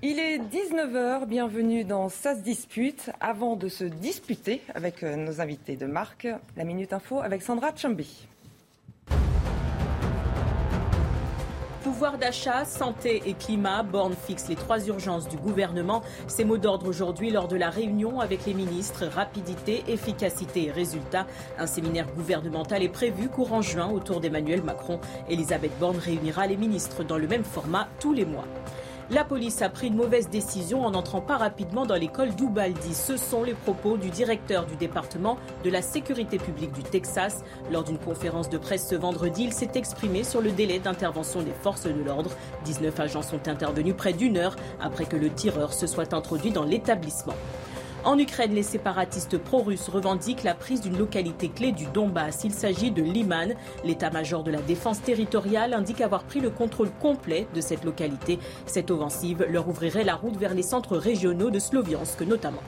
Il est 19h, bienvenue dans Ça se dispute. Avant de se disputer avec euh, nos invités de marque, la Minute Info avec Sandra Chambi. Pouvoir d'achat, santé et climat, Borne fixe les trois urgences du gouvernement. Ces mots d'ordre aujourd'hui lors de la réunion avec les ministres rapidité, efficacité et résultats. Un séminaire gouvernemental est prévu courant juin autour d'Emmanuel Macron. Elisabeth Borne réunira les ministres dans le même format tous les mois. La police a pris une mauvaise décision en n'entrant pas rapidement dans l'école d'Ubaldi. Ce sont les propos du directeur du département de la sécurité publique du Texas. Lors d'une conférence de presse ce vendredi, il s'est exprimé sur le délai d'intervention des forces de l'ordre. 19 agents sont intervenus près d'une heure après que le tireur se soit introduit dans l'établissement. En Ukraine, les séparatistes pro-russes revendiquent la prise d'une localité clé du Donbass. Il s'agit de Liman. L'état-major de la défense territoriale indique avoir pris le contrôle complet de cette localité. Cette offensive leur ouvrirait la route vers les centres régionaux de Sloviansk notamment.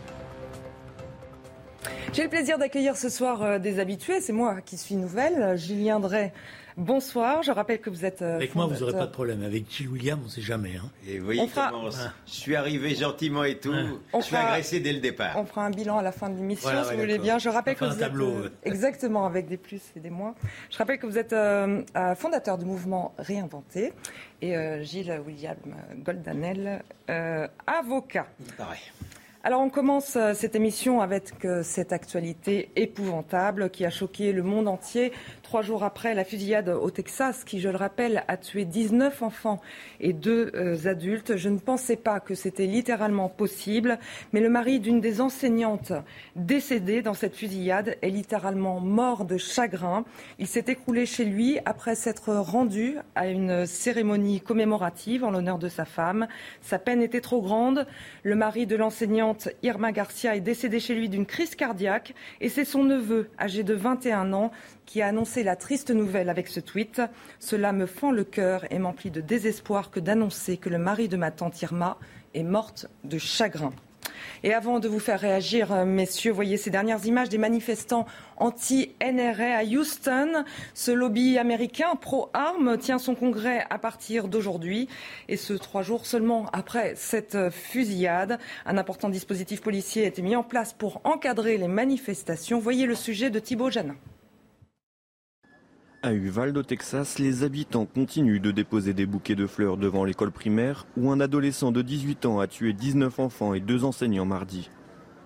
J'ai le plaisir d'accueillir ce soir euh, des habitués. C'est moi qui suis nouvelle. Julien Drey Bonsoir, je rappelle que vous êtes. Euh, Avec moi, vous n'aurez pas de problème. Avec Gilles William, on ne sait jamais. Hein. Et vous voyez comment je suis arrivé gentiment et tout. je suis agressé dès le départ. On fera un bilan à la fin de l'émission, si vous voulez bien. Je rappelle que vous êtes euh, exactement avec des plus et des moins. Je rappelle que vous êtes euh, fondateur du mouvement Réinventé et Gilles William Goldanel, avocat. Il paraît. Alors on commence cette émission avec cette actualité épouvantable qui a choqué le monde entier trois jours après la fusillade au Texas, qui, je le rappelle, a tué 19 enfants et deux euh, adultes. Je ne pensais pas que c'était littéralement possible, mais le mari d'une des enseignantes décédées dans cette fusillade est littéralement mort de chagrin. Il s'est écroulé chez lui après s'être rendu à une cérémonie commémorative en l'honneur de sa femme. Sa peine était trop grande. Le mari de l'enseignante Irma Garcia est décédé chez lui d'une crise cardiaque et c'est son neveu, âgé de 21 ans, qui a annoncé la triste nouvelle avec ce tweet. Cela me fend le cœur et m'emplit de désespoir que d'annoncer que le mari de ma tante Irma est morte de chagrin. Et avant de vous faire réagir, euh, messieurs, voyez ces dernières images des manifestants anti-NRA à Houston. Ce lobby américain pro-armes tient son congrès à partir d'aujourd'hui. Et ce, trois jours seulement après cette fusillade. Un important dispositif policier a été mis en place pour encadrer les manifestations. Voyez le sujet de Thibault Janin. À Uvalde, au Texas, les habitants continuent de déposer des bouquets de fleurs devant l'école primaire où un adolescent de 18 ans a tué 19 enfants et deux enseignants mardi.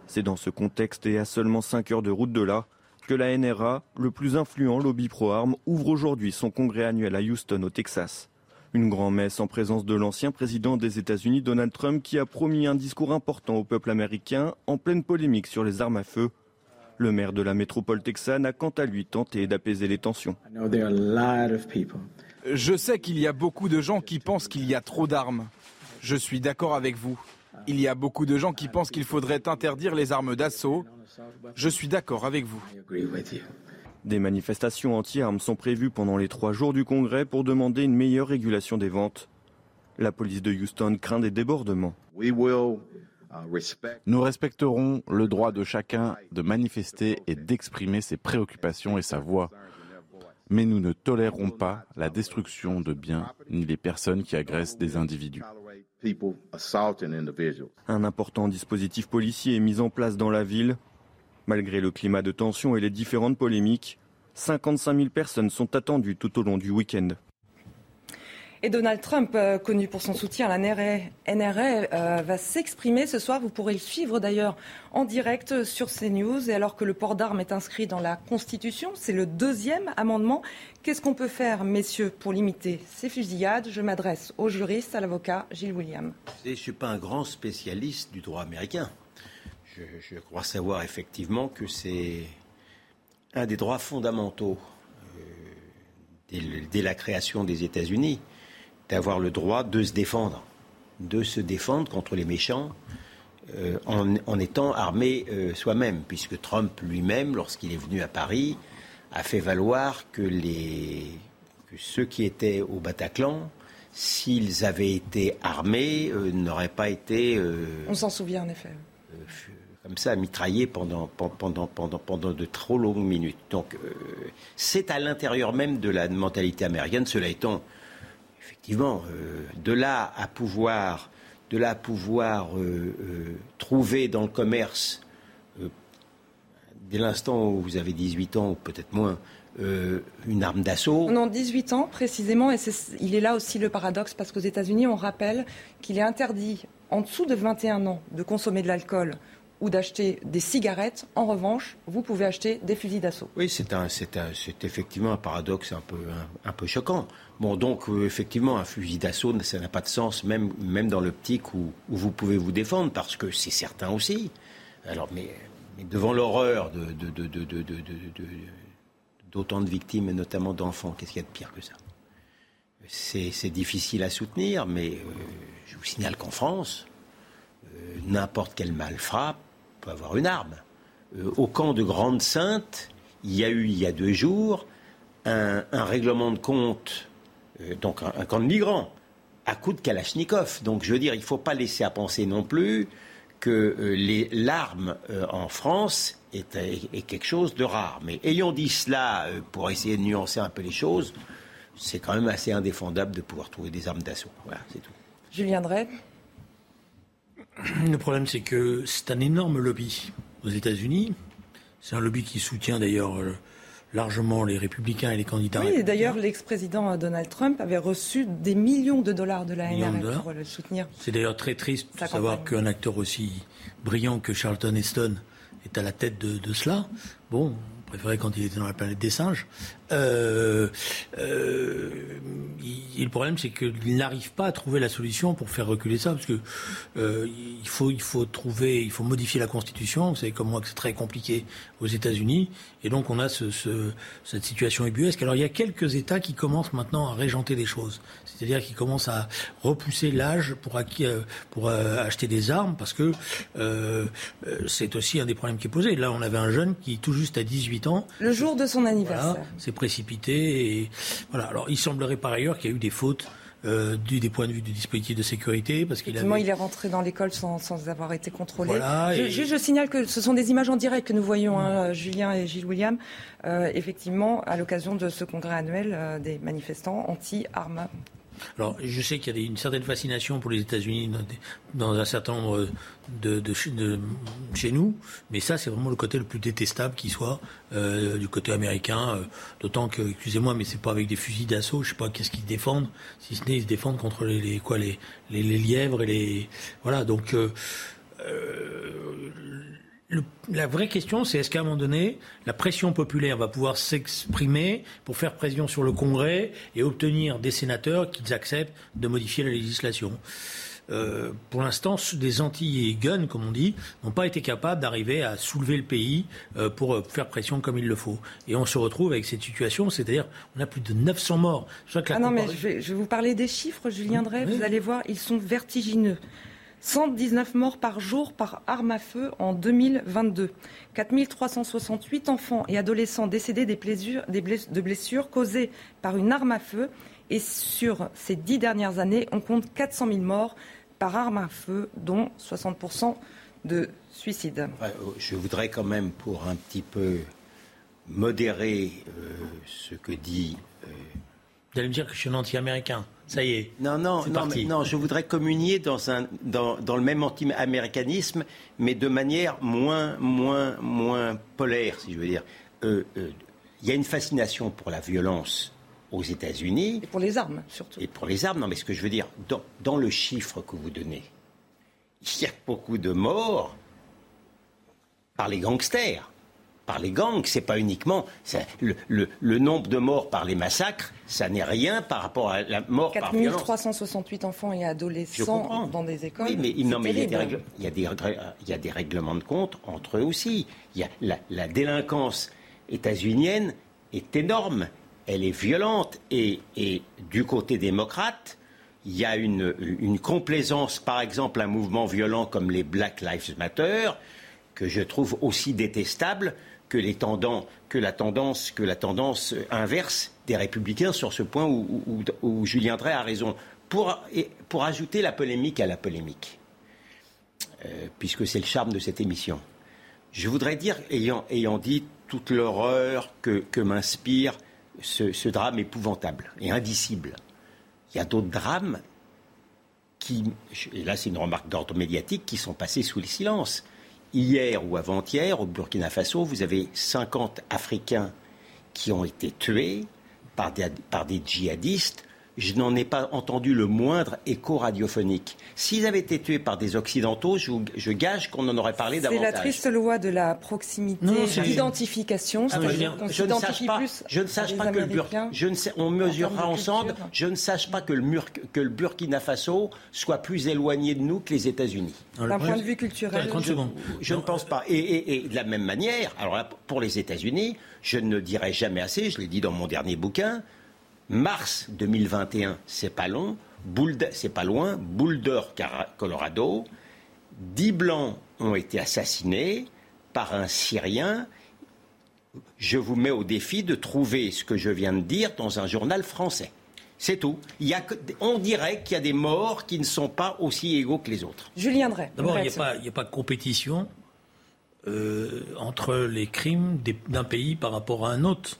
C'est dans ce contexte et à seulement 5 heures de route de là que la NRA, le plus influent lobby pro-armes, ouvre aujourd'hui son congrès annuel à Houston, au Texas. Une grand-messe en présence de l'ancien président des États-Unis, Donald Trump, qui a promis un discours important au peuple américain en pleine polémique sur les armes à feu le maire de la métropole texane a quant à lui tenté d'apaiser les tensions. Je sais qu'il y a beaucoup de gens qui pensent qu'il y a trop d'armes. Je suis d'accord avec vous. Il y a beaucoup de gens qui pensent qu'il faudrait interdire les armes d'assaut. Je suis d'accord avec vous. Des manifestations anti-armes sont prévues pendant les trois jours du Congrès pour demander une meilleure régulation des ventes. La police de Houston craint des débordements. Nous respecterons le droit de chacun de manifester et d'exprimer ses préoccupations et sa voix. Mais nous ne tolérerons pas la destruction de biens ni les personnes qui agressent des individus. Un important dispositif policier est mis en place dans la ville. Malgré le climat de tension et les différentes polémiques, 55 000 personnes sont attendues tout au long du week-end. Et Donald Trump, euh, connu pour son soutien à la NRA, euh, va s'exprimer ce soir. Vous pourrez le suivre d'ailleurs en direct sur CNews. Et alors que le port d'armes est inscrit dans la Constitution, c'est le deuxième amendement. Qu'est-ce qu'on peut faire, messieurs, pour limiter ces fusillades? Je m'adresse au juriste, à l'avocat Gilles William. Je ne suis pas un grand spécialiste du droit américain. Je, crois savoir effectivement que c'est un des droits fondamentaux euh, dès, la création des États-Unis d'avoir le droit de se défendre, de se défendre contre les méchants euh, en, étant armé euh, soi-même, puisque Trump lui-même, lorsqu'il est venu à Paris, a fait valoir que, les, que ceux qui étaient au Bataclan, s'ils avaient été armés, euh, n'auraient pas été... On s'en souvient en effet. comme ça, mitraillés pendant, pendant, pendant, pendant de trop longues minutes. Donc, c'est à l'intérieur même de la mentalité américaine. Cela étant, effectivement, euh, de là à pouvoir euh, euh, trouver dans le commerce, dès l'instant où vous avez 18 ans, ou peut-être moins, une arme d'assaut. Non, 18 ans précisément, et il est là aussi le paradoxe, parce qu'aux États-Unis, on rappelle qu'il est interdit en dessous de 21 ans de consommer de l'alcool ou d'acheter des cigarettes. En revanche, vous pouvez acheter des fusils d'assaut. Oui, c'est, un, c'est effectivement un paradoxe un peu, un, peu choquant. Bon, donc, euh, effectivement, un fusil d'assaut, ça n'a pas de sens, même, même dans l'optique où, vous pouvez vous défendre, parce que c'est certain aussi. Alors, mais, devant l'horreur de, de, de, d'autant de victimes, et notamment d'enfants, qu'est-ce qu'il y a de pire que ça? C'est, difficile à soutenir, mais euh, je vous signale qu'en France, euh, n'importe quel malfrat peut avoir une arme. Euh, au camp de Grande Sainte, il y a eu, il y a deux jours, un, règlement de compte, euh, donc un, camp de migrants, à coup de Kalachnikov. Donc je veux dire, il ne faut pas laisser à penser non plus que l'arme en France est, est, quelque chose de rare. Mais ayant dit cela, pour essayer de nuancer un peu les choses, c'est quand même assez indéfendable de pouvoir trouver des armes d'assaut. Voilà, c'est tout. Julien Drey le problème, c'est que c'est un énorme lobby aux États-Unis. C'est un lobby qui soutient d'ailleurs euh, largement les républicains et les candidats. Oui, d'ailleurs, l'ex-président Donald Trump avait reçu des millions de dollars de la NRA pour le soutenir. C'est d'ailleurs très triste de savoir qu'un acteur aussi brillant que Charlton Heston est à la tête de, de cela. Bon, préféré quand il était dans la planète des singes. Euh, euh, le problème, c'est qu'il n'arrive pas à trouver la solution pour faire reculer ça, parce que euh, il faut, il faut trouver, il faut modifier la Constitution. Vous savez comme moi que c'est très compliqué aux États-Unis, et donc on a ce, cette situation ébuesque. Alors il y a quelques États qui commencent maintenant à régenter des choses, c'est-à-dire qui commencent à repousser l'âge pour, pour acheter des armes, parce que c'est aussi un des problèmes qui est posé. Là, on avait un jeune qui tout juste à 18 Le jour de son anniversaire précipité. Et, voilà. Alors, il semblerait par ailleurs qu'il y a eu des fautes euh, du, des points de vue du dispositif de sécurité. Parce qu'il avait... il est rentré dans l'école sans, sans, avoir été contrôlé. je, je, signale que ce sont des images en direct que nous voyons, hein, Julien et Gilles William, euh, effectivement, à l'occasion de ce congrès annuel euh, des manifestants anti-armes alors, je sais qu'il y a une certaine fascination pour les États-Unis dans, un certain nombre de, de, chez nous, mais ça, c'est vraiment le côté le plus détestable qui soit euh, du côté américain. Euh, d'autant que, excusez-moi, mais c'est pas avec des fusils d'assaut. Je sais pas qu'est-ce qu'ils défendent, si ce n'est ils se défendent contre les, quoi, les, les, lièvres et les voilà. Donc euh, la vraie question, c'est est-ce qu'à un moment donné, la pression populaire va pouvoir s'exprimer pour faire pression sur le Congrès et obtenir des sénateurs qui acceptent de modifier la législation? Euh, pour l'instant, des anti-guns, comme on dit, n'ont pas été capables d'arriver à soulever le pays euh, pour euh, faire pression comme il le faut. Et on se retrouve avec cette situation, c'est-à-dire on a plus de 900 morts. ah non, mais je vais, vous parler des chiffres, Julien Drey. Vous allez voir, ils sont vertigineux. 119 morts par jour par arme à feu en 2022. 4368 enfants et adolescents décédés des blessures, de blessures causées par une arme à feu. Et sur ces dix dernières années, on compte 400 000 morts par arme à feu, dont 60% de suicides. Je voudrais quand même, pour un petit peu modérer euh, ce que dit euh, vous allez me dire que je suis un anti-américain. Ça y est. Non, non, non, non, je voudrais communier dans, un, dans, dans le même anti-américanisme, mais de manière moins, moins, moins polaire, si je veux dire. Euh, euh, il y a une fascination pour la violence aux États-Unis. Et pour les armes, surtout. Et pour les armes, non, mais ce que je veux dire, dans, dans le chiffre que vous donnez, il y a beaucoup de morts par les gangsters par les gangs, c'est pas uniquement le, le, nombre de morts par les massacres, ça n'est rien par rapport à la mort par violence. 368 enfants et adolescents dans des écoles. Oui, mais, non, mais il, y a des il, y a des, il y a des règlements de compte entre eux aussi. Il y a la, la délinquance états-unienne est énorme, elle est violente et, et du côté démocrate, il y a une, une, complaisance, par exemple, un mouvement violent comme les Black Lives Matter, que je trouve aussi détestable que, la tendance, inverse des républicains sur ce point où, Julien Drey a raison. Pour, pour, ajouter la polémique à la polémique, euh, puisque c'est le charme de cette émission, je voudrais dire, ayant, ayant dit toute l'horreur que, que m'inspire ce, drame épouvantable et indicible, il y a d'autres drames qui, et là c'est une remarque d'ordre médiatique, qui sont passées sous le silence. Hier ou avant-hier, au Burkina Faso, vous avez 50 Africains qui ont été tués par des djihadistes je n'en ai pas entendu le moindre écho radiophonique. S'ils avaient été tués par des Occidentaux, je, gage qu'on en aurait parlé davantage. C'est la triste loi de la proximité, l'identification. Ah, je, ne sache pas, je ne sache pas que le Burkina, je ne sais, on mesurera ensemble, je ne sache pas que le, que le Burkina Faso soit plus éloigné de nous que les États-Unis. D'un point de vue culturel. Je, ne pense pas. Et, et, de la même manière, alors là, pour les États-Unis, je ne dirai jamais assez, je l'ai dit dans mon dernier bouquin, Mars 2021, c'est pas long, c'est pas loin, Boulder, Colorado, dix blancs ont été assassinés par un Syrien. Je vous mets au défi de trouver ce que je viens de dire dans un journal français. C'est tout. Il y a on dirait qu'il y a des morts qui ne sont pas aussi égaux que les autres. Julien Drey. D'abord, il n'y a, pas de compétition euh, entre les crimes d'un pays par rapport à un autre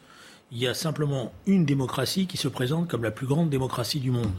il y a simplement une démocratie qui se présente comme la plus grande démocratie du monde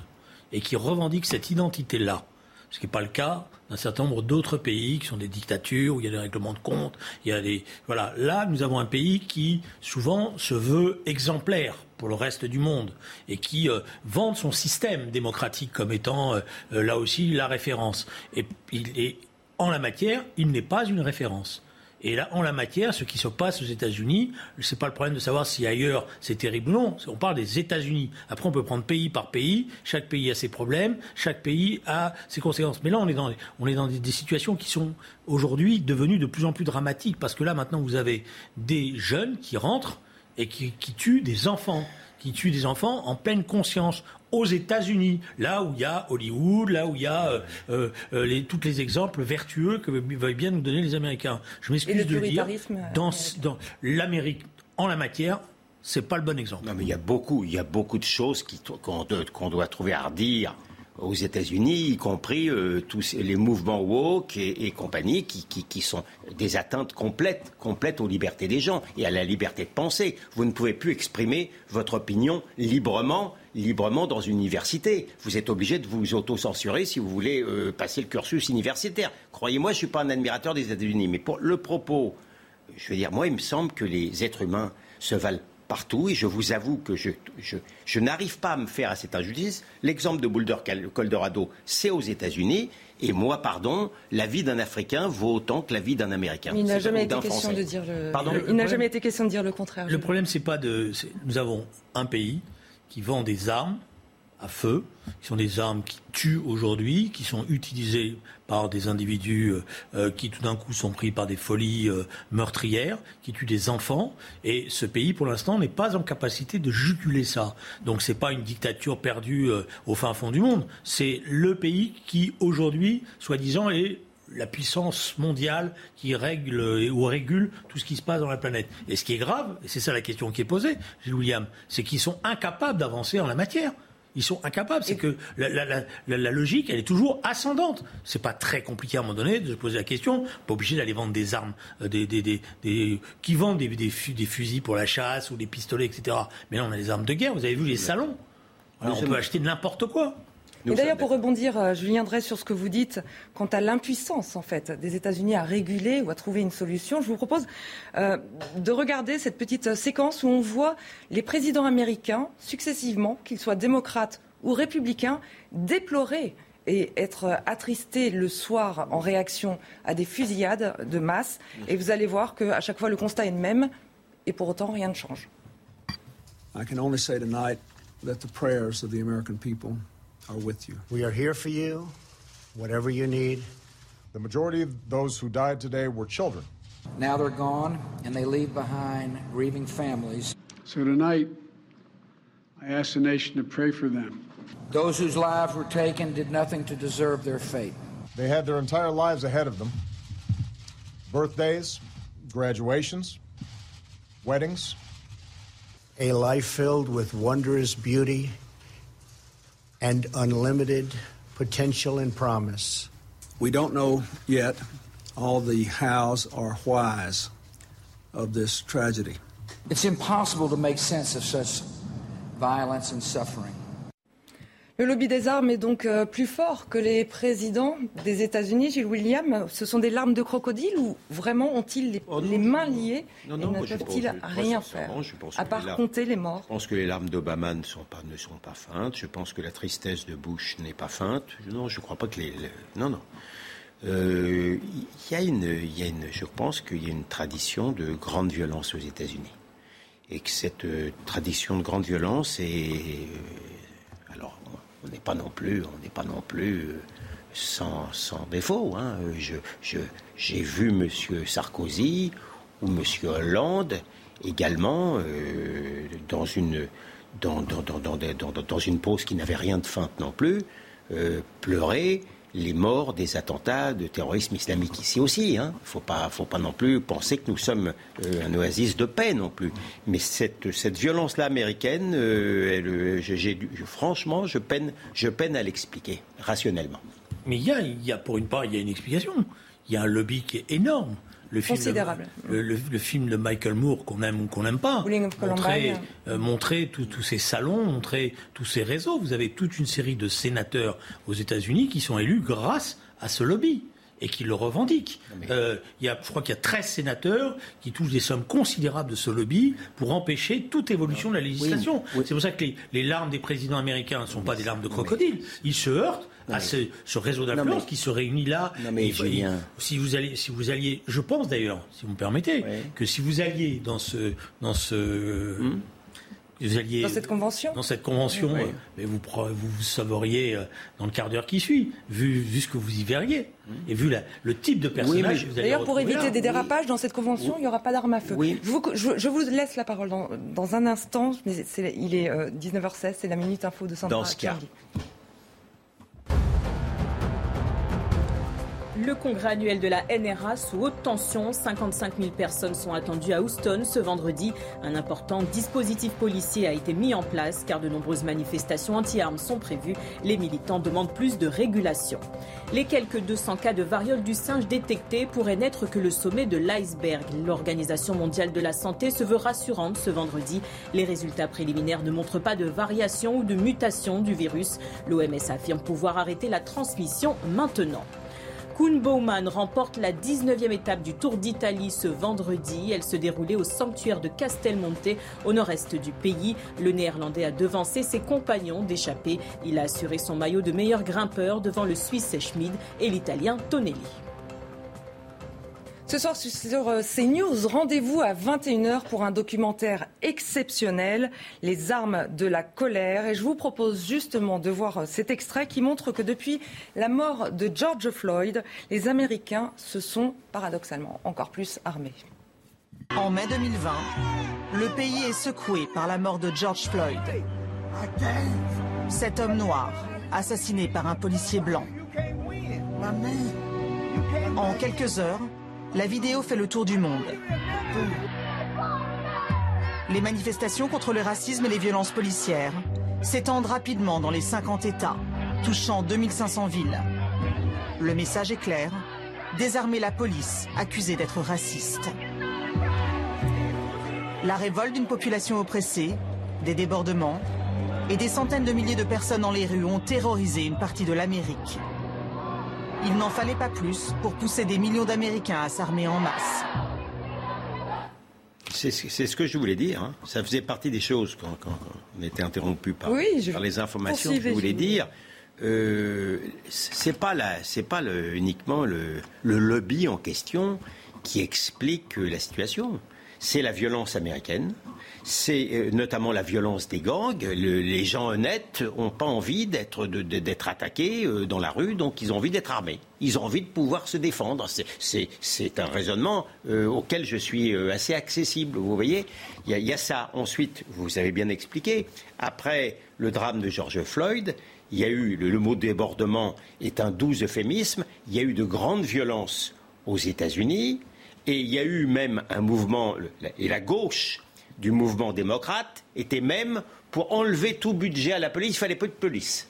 et qui revendique cette identité-là. Ce qui n'est pas le cas d'un certain nombre d'autres pays qui sont des dictatures où il y a des règlements de compte. Il y a des voilà. Là, nous avons un pays qui souvent se veut exemplaire pour le reste du monde et qui euh, vante son système démocratique comme étant euh, euh, là aussi la référence. Et, et en la matière, il n'est pas une référence. Et là, en la matière, ce qui se passe aux États-Unis, ce n'est pas le problème de savoir si ailleurs c'est terrible ou non. On parle des États-Unis. Après, on peut prendre pays par pays. Chaque pays a ses problèmes. Chaque pays a ses conséquences. Mais là, on est dans, on est dans des, situations qui sont aujourd'hui devenues de plus en plus dramatiques. Parce que là, maintenant, vous avez des jeunes qui rentrent et qui tuent des enfants qui tuent des enfants en pleine conscience aux États-Unis, là où il y a Hollywood, là où il y a euh, euh, euh, les, tous les exemples vertueux que veulent bien nous donner les Américains. Je m'excuse de le dire. Dans, dans l'Amérique, en la matière, c'est pas le bon exemple. Non, mais il y a beaucoup, il y a beaucoup de choses qu'on doit trouver à redire aux États-Unis, y compris euh, tous les mouvements woke et, compagnie, qui, sont des atteintes complètes, complètes aux libertés des gens et à la liberté de penser. Vous ne pouvez plus exprimer votre opinion librement, librement dans une université. Vous êtes obligé de vous auto-censurer si vous voulez euh, passer le cursus universitaire. Croyez-moi, je ne suis pas un admirateur des États-Unis, mais pour le propos, je veux dire, moi, il me semble que les êtres humains se valent partout et je vous avoue que je, je, n'arrive pas à me faire à cette injustice. L'exemple de Boulder Colorado, c'est aux États-Unis. Et moi, pardon, la vie d'un Africain vaut autant que la vie d'un Américain. il n'a jamais été question de dire le. il n'a jamais été question de dire le contraire. Le problème, c'est pas de. Nous avons un pays qui vend des armes à feu, qui sont des armes qui tuent aujourd'hui, qui sont utilisées par des individus euh, euh, qui tout d'un coup sont pris par des folies euh, meurtrières, qui tuent des enfants. Et ce pays, pour l'instant, n'est pas en capacité de juguler ça. Donc ce n'est pas une dictature perdue au fin fond du monde. C'est le pays qui, aujourd'hui, soi-disant, est la puissance mondiale qui règle ou régule tout ce qui se passe dans la planète. Et ce qui est grave, et c'est ça la question qui est posée, William, c'est qu'ils sont incapables d'avancer en la matière. Ils sont incapables. C'est que la, logique, elle est toujours ascendante. C'est pas très compliqué à un moment donné de se poser la question. Pas obligé d'aller vendre des armes, euh, des, qui vendent des, fusils pour la chasse ou des pistolets, etc. Mais là, on a des armes de guerre. Vous avez vu les salons. on peut acheter n'importe quoi. Et d'ailleurs, pour rebondir, euh, Julien Drey, sur ce que vous dites quant à l'impuissance en fait des États-Unis à réguler ou à trouver une solution, je vous propose euh, de regarder cette petite séquence où on voit les présidents américains successivement, qu'ils soient démocrates ou républicains, déplorer et être attristés le soir en réaction à des fusillades de masse. Et vous allez voir qu'à chaque fois le constat est le même, et pour autant rien ne change. I can only say tonight that the prayers of the American people are with you. We are here for you, whatever you need. The majority of those who died today were children. Now they're gone, and they leave behind grieving families. So tonight, I ask the nation to pray for them. Those whose lives were taken did nothing to deserve their fate. They had their entire lives ahead of them birthdays, graduations, weddings. A life filled with wondrous beauty and unlimited potential and promise. We don't know yet all the hows or whys of this tragedy. It's impossible to make sense of such violence and suffering. Le lobby des armes est donc euh, plus fort que les présidents des États-Unis, Gilles William. Ce sont des larmes de crocodile ou vraiment ont-ils les, oh mains liées et ne peuvent-ils rien faire à part compter les morts Je pense que les larmes d'Obama ne sont pas ne sont pas feintes. Je pense que la tristesse de Bush n'est pas feinte. Non, je ne crois pas que les, non non. Euh, il y a une, y a une, je pense qu'il y a une tradition de grande violence aux États-Unis et que cette euh, tradition de grande violence est on n'est pas non plus, on n'est pas non plus euh, sans, défaut. Hein. j'ai vu M. Sarkozy ou M. Hollande également euh, dans une dans, dans, une pause qui n'avait rien de feinte non plus, euh, pleurer les morts des attentats de terrorisme islamique ici aussi. Il hein. ne faut pas, faut pas non plus penser que nous sommes euh, un oasis de paix non plus. Mais cette, cette violence-là américaine, euh, franchement, je peine, je peine à l'expliquer rationnellement. Mais il y a, y a, pour une part, il y a une explication. Il y a un lobby qui est énorme le film le, film de Michael Moore, qu'on aime ou qu'on n'aime pas, montrer, euh, montrer tous ces salons, montrer tous ces réseaux. Vous avez toute une série de sénateurs aux États-Unis qui sont élus grâce à ce lobby et qui le revendiquent. Euh, il y a, je crois qu'il y a 13 sénateurs qui touchent des sommes considérables de ce lobby pour empêcher toute évolution de la législation. C'est pour ça que les, les, larmes des présidents américains ne sont pas des larmes de crocodile. Ils se heurtent à ce, réseau d'influence qui se réunit là. mais si vous allez, si vous alliez, je pense d'ailleurs, si vous me permettez, que si vous alliez dans ce, dans ce hmm. Vous alliez, dans cette convention Dans cette convention, euh, mais vous, vous, euh, dans le quart d'heure qui suit, vu, vu ce que vous y verriez, hmm. et vu la, le type de personnage oui, D'ailleurs, pour éviter des dérapages, dans cette convention, il n'y aura pas d'armes à feu. Je vous, je, vous, laisse la parole dans, dans un instant, mais il est 19h16, euh, c'est la Minute Info de Sandra Dans ce cas. Le congrès annuel de la NRA sous haute tension. 55 000 personnes sont attendues à Houston ce vendredi. Un important dispositif policier a été mis en place car de nombreuses manifestations anti-armes sont prévues. Les militants demandent plus de régulation. Les quelques 200 cas de variole du singe détectés pourraient n'être que le sommet de l'iceberg. L'Organisation mondiale de la santé se veut rassurante ce vendredi. Les résultats préliminaires ne montrent pas de variation ou de mutation du virus. L'OMS affirme pouvoir arrêter la transmission maintenant. Koen Bouwman remporte la 19e étape du Tour d'Italie ce vendredi. Elle se déroulait au sanctuaire de Castelmonte, au nord-est du pays. Le Néerlandais a devancé ses compagnons d'échappée. Il a assuré son maillot de meilleur grimpeur devant le Suisse Schmid et l'Italien Tonelli. Ce soir sur CNews, rendez-vous à 21h pour un documentaire exceptionnel, Les armes de la colère. Et je vous propose justement de voir cet extrait qui montre que depuis la mort de George Floyd, les Américains se sont paradoxalement encore plus armés. En mai 2020, le pays est secoué par la mort de George Floyd. Cet homme noir, assassiné par un policier blanc. En quelques heures, la vidéo fait le tour du monde. Les manifestations contre le racisme et les violences policières s'étendent rapidement dans les 50 États, touchant 2500 villes. Le message est clair, désarmer la police accusée d'être raciste. La révolte d'une population oppressée, des débordements et des centaines de milliers de personnes dans les rues ont terrorisé une partie de l'Amérique. Il n'en fallait pas plus pour pousser des millions d'Américains à s'armer en masse. C'est ce que je voulais dire. Hein. Ça faisait partie des choses quand, on était interrompu par, les informations que je voulais dire. Euh, c'est pas c'est pas uniquement le, lobby en question qui explique la situation. C'est la violence américaine, c'est euh, notamment la violence des gangs. les gens honnêtes n'ont pas envie d'être attaqués euh, dans la rue, donc ils ont envie d'être armés. Ils ont envie de pouvoir se défendre. C'est un raisonnement euh, auquel je suis assez accessible. Vous voyez, il y, a ça. Ensuite, vous avez bien expliqué. Après le drame de George Floyd, il y a eu le, le mot débordement est un doux euphémisme. Il y a eu de grandes violences aux États-Unis. Et il y a eu même un mouvement, et la gauche du mouvement démocrate était même pour enlever tout budget à la police, il fallait peu de police.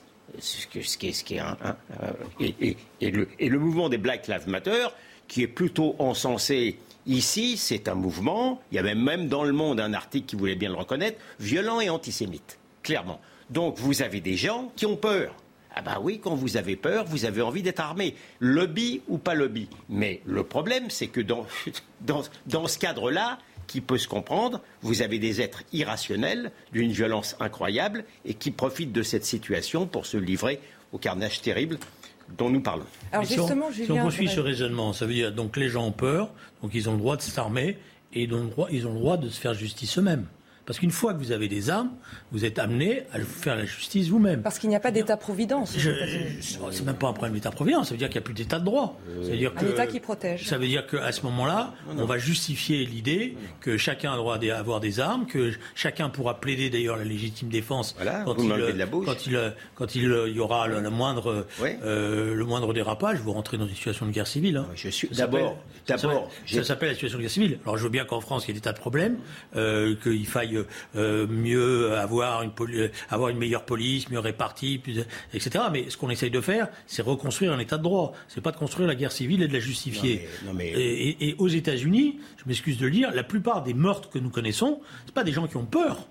Et, le, mouvement des Black Lives Matter, qui est plutôt encensé ici, c'est un mouvement, il y avait même dans le monde un article qui voulait bien le reconnaître, violent et antisémite, clairement. Donc vous avez des gens qui ont peur. Ah bah oui, quand vous avez peur, vous avez envie d'être armé. Lobby ou pas lobby. Mais le problème, c'est que dans, dans, dans ce cadre-là, qui peut se comprendre, vous avez des êtres irrationnels, d'une violence incroyable, et qui profitent de cette situation pour se livrer au carnage terrible dont nous parlons. Alors justement, si on, si on poursuit ce raisonnement, ça veut dire donc les gens ont peur, donc ils ont le droit de s'armer, et ils ont le droit, ils ont le droit de se faire justice eux-mêmes. Parce qu'une fois que vous avez des armes, vous êtes amené à faire la justice vous-même. Parce qu'il n'y a pas d'État-providence. C'est même pas un problème d'État-providence. Ça veut dire qu'il n'y a plus d'État de droit. Ça veut dire un État qui protège. Ça veut dire qu'à ce moment-là, on va justifier l'idée que chacun a le droit d'avoir des armes, que chacun pourra plaider d'ailleurs la légitime défense quand, il, quand, il, quand il, y aura le, moindre, euh, le moindre dérapage. Vous rentrez dans une situation de guerre civile. Hein. Je suis d'abord. D'abord, ça s'appelle la situation de guerre civile. Alors je veux bien qu'en France il y ait des tas de problèmes, euh, qu'il faille euh, mieux avoir une, avoir une meilleure police, mieux répartie, etc. Mais ce qu'on essaye de faire, c'est reconstruire un état de droit. C'est pas de construire la guerre civile et de la justifier. Et, et, aux États-Unis, je m'excuse de le dire, la plupart des meurtres que nous connaissons, c'est pas des gens qui ont peur.